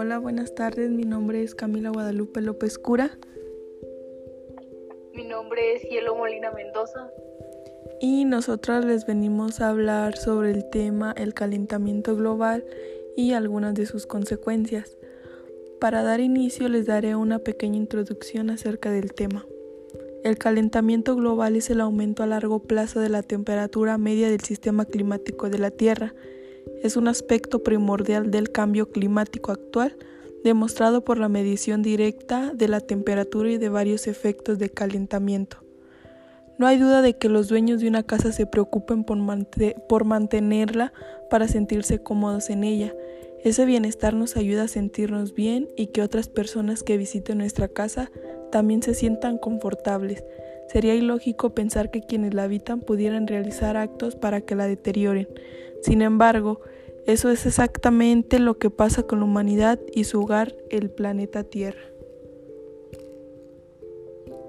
Hola, buenas tardes. Mi nombre es Camila Guadalupe López Cura. Mi nombre es Hielo Molina Mendoza. Y nosotras les venimos a hablar sobre el tema el calentamiento global y algunas de sus consecuencias. Para dar inicio les daré una pequeña introducción acerca del tema. El calentamiento global es el aumento a largo plazo de la temperatura media del sistema climático de la Tierra es un aspecto primordial del cambio climático actual, demostrado por la medición directa de la temperatura y de varios efectos de calentamiento. No hay duda de que los dueños de una casa se preocupen por, mantenerla para sentirse cómodos en ella. Ese bienestar nos ayuda a sentirnos bien y que otras personas que visiten nuestra casa también se sientan confortables. Sería ilógico pensar que quienes la habitan pudieran realizar actos para que la deterioren. Sin embargo, eso es exactamente lo que pasa con la humanidad y su hogar, el planeta Tierra.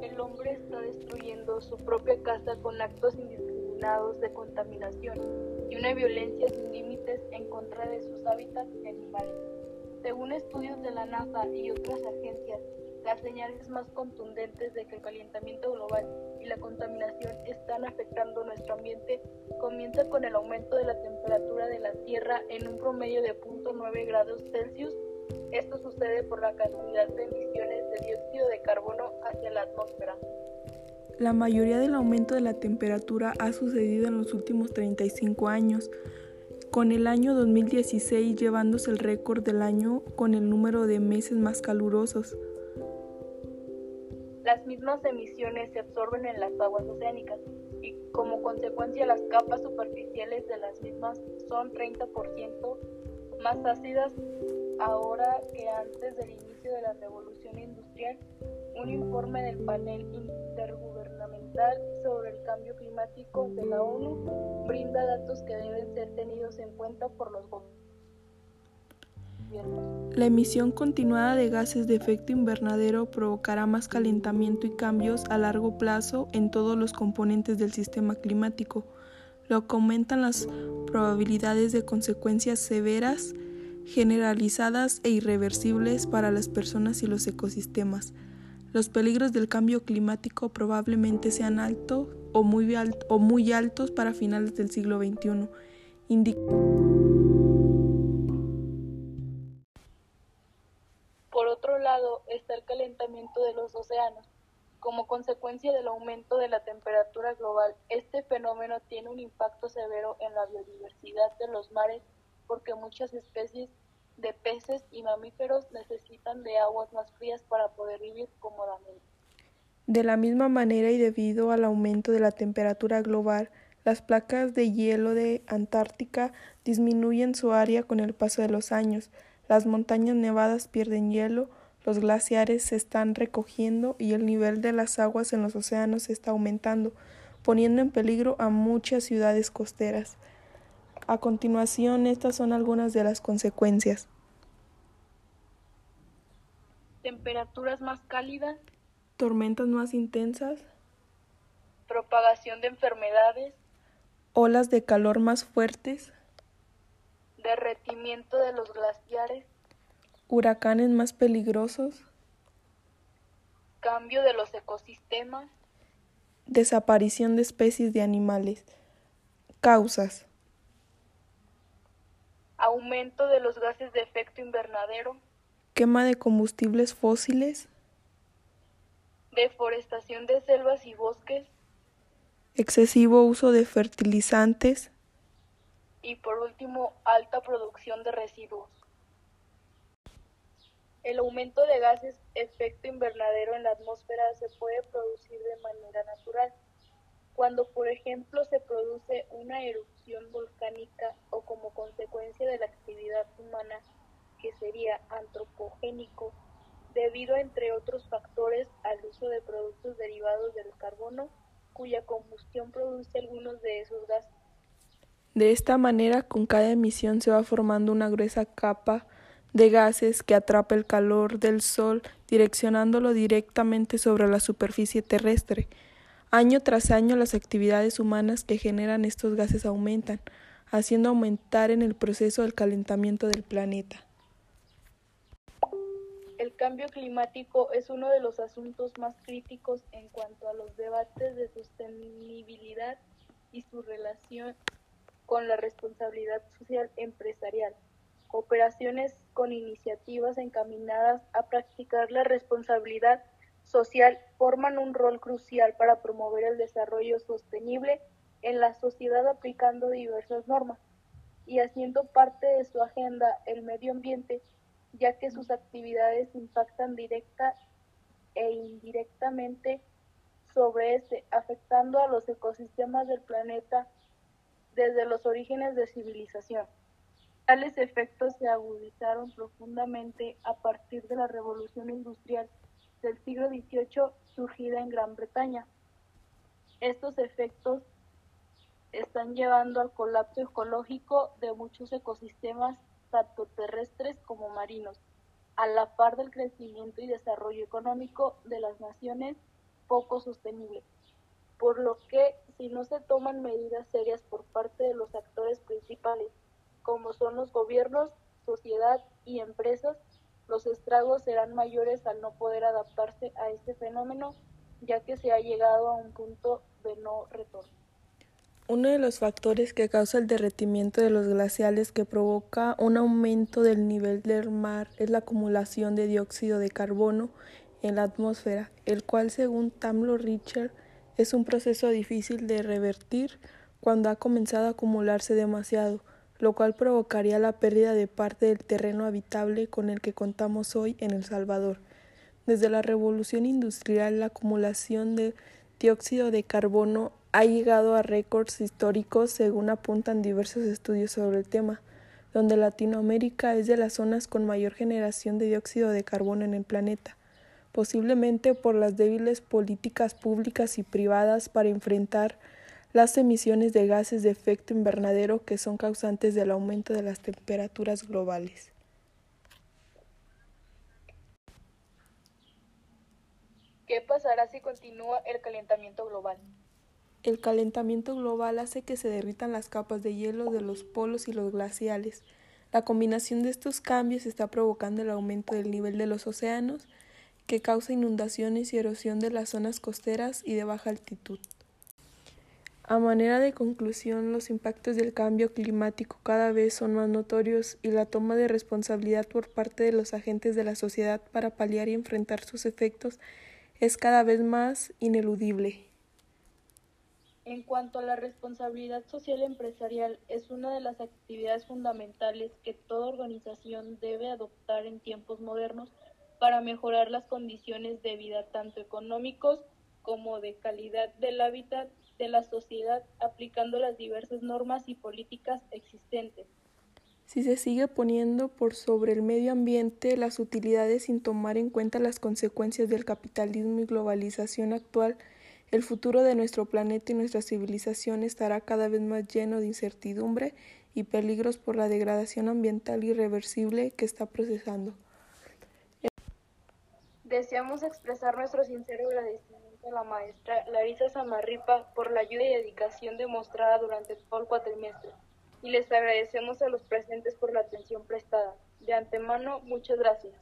El hombre está destruyendo su propia casa con actos indiscriminados de contaminación y una violencia sin límites en contra de sus hábitats animales. Según estudios de la NASA y otras agencias, las señales más contundentes de que el calentamiento global y la contaminación están afectando nuestro ambiente comienza con el aumento de la temperatura de la Tierra en un promedio de 0.9 grados Celsius. Esto sucede por la cantidad de emisiones de dióxido de carbono hacia la atmósfera. La mayoría del aumento de la temperatura ha sucedido en los últimos 35 años, con el año 2016 llevándose el récord del año con el número de meses más calurosos. Las mismas emisiones se absorben en las aguas oceánicas y como consecuencia las capas superficiales de las mismas son 30% más ácidas ahora que antes del inicio de la revolución industrial. Un informe del panel intergubernamental sobre el cambio climático de la ONU brinda datos que deben ser tenidos en cuenta por los gobiernos la emisión continuada de gases de efecto invernadero provocará más calentamiento y cambios a largo plazo en todos los componentes del sistema climático, lo que aumentan las probabilidades de consecuencias severas, generalizadas e irreversibles para las personas y los ecosistemas. Los peligros del cambio climático probablemente sean altos o muy, o muy altos para finales del siglo XXI. Está el calentamiento de los océanos. Como consecuencia del aumento de la temperatura global, este fenómeno tiene un impacto severo en la biodiversidad de los mares porque muchas especies de peces y mamíferos necesitan de aguas más frías para poder vivir cómodamente. De la misma manera y debido al aumento de la temperatura global, las placas de hielo de Antártica disminuyen su área con el paso de los años, las montañas nevadas pierden hielo, los glaciares se están recogiendo y el nivel de las aguas en los océanos está aumentando, poniendo en peligro a muchas ciudades costeras. A continuación, estas son algunas de las consecuencias. Temperaturas más cálidas. Tormentas más intensas. Propagación de enfermedades. Olas de calor más fuertes. Derretimiento de los glaciares huracanes más peligrosos, cambio de los ecosistemas, desaparición de especies de animales, causas, aumento de los gases de efecto invernadero, quema de combustibles fósiles, deforestación de selvas y bosques, excesivo uso de fertilizantes. Y por último alta producción de residuos. El aumento de gases efecto invernadero en la atmósfera se puede producir de manera natural, cuando por ejemplo se produce una erupción volcánica o como consecuencia de la actividad humana que sería antropogénico, debido entre otros factores al uso de productos derivados del carbono, cuya combustión produce algunos de esos gases. De esta manera, con cada emisión se va formando una gruesa capa de gases que atrapa el calor del Sol direccionándolo directamente sobre la superficie terrestre. Año tras año las actividades humanas que generan estos gases aumentan, haciendo aumentar en el proceso el calentamiento del planeta. El cambio climático es uno de los asuntos más críticos en cuanto a los debates de sostenibilidad y su relación con la responsabilidad social empresarial. Cooperaciones con iniciativas encaminadas a practicar la responsabilidad social forman un rol crucial para promover el desarrollo sostenible en la sociedad aplicando diversas normas y haciendo parte de su agenda el medio ambiente ya que sus actividades impactan directa e indirectamente sobre este, afectando a los ecosistemas del planeta desde los orígenes de civilización. Tales efectos se agudizaron profundamente a partir de la revolución industrial del siglo XVIII surgida en Gran Bretaña. Estos efectos están llevando al colapso ecológico de muchos ecosistemas tanto terrestres como marinos, a la par del crecimiento y desarrollo económico de las naciones poco sostenible. Por lo que, si no se toman medidas serias por parte de los actores principales, como son los gobiernos, sociedad y empresas, los estragos serán mayores al no poder adaptarse a este fenómeno, ya que se ha llegado a un punto de no retorno. Uno de los factores que causa el derretimiento de los glaciales que provoca un aumento del nivel del mar es la acumulación de dióxido de carbono en la atmósfera, el cual según Tamlo Richer es un proceso difícil de revertir cuando ha comenzado a acumularse demasiado, lo cual provocaría la pérdida de parte del terreno habitable con el que contamos hoy en El Salvador. Desde la revolución industrial, la acumulación de dióxido de carbono ha llegado a récords históricos según apuntan diversos estudios sobre el tema, donde Latinoamérica es de las zonas con mayor generación de dióxido de carbono en el planeta, posiblemente por las débiles políticas públicas y privadas para enfrentar las emisiones de gases de efecto invernadero que son causantes del aumento de las temperaturas globales. ¿Qué pasará si continúa el calentamiento global? El calentamiento global hace que se derritan las capas de hielo de los polos y los glaciales. La combinación de estos cambios está provocando el aumento del nivel de los océanos, que causa inundaciones y erosión de las zonas costeras y de baja altitud. A manera de conclusión, los impactos del cambio climático cada vez son más notorios y la toma de responsabilidad por parte de los agentes de la sociedad para paliar y enfrentar sus efectos es cada vez más ineludible. En cuanto a la responsabilidad social empresarial, es una de las actividades fundamentales que toda organización debe adoptar en tiempos modernos para mejorar las condiciones de vida tanto económicos como de calidad del hábitat de la sociedad aplicando las diversas normas y políticas existentes. Si se sigue poniendo por sobre el medio ambiente las utilidades sin tomar en cuenta las consecuencias del capitalismo y globalización actual, el futuro de nuestro planeta y nuestra civilización estará cada vez más lleno de incertidumbre y peligros por la degradación ambiental irreversible que está procesando. Deseamos expresar nuestro sincero agradecimiento a la maestra Larisa Samarripa por la ayuda y dedicación demostrada durante todo el cuatrimestre y les agradecemos a los presentes por la atención prestada. De antemano, muchas gracias.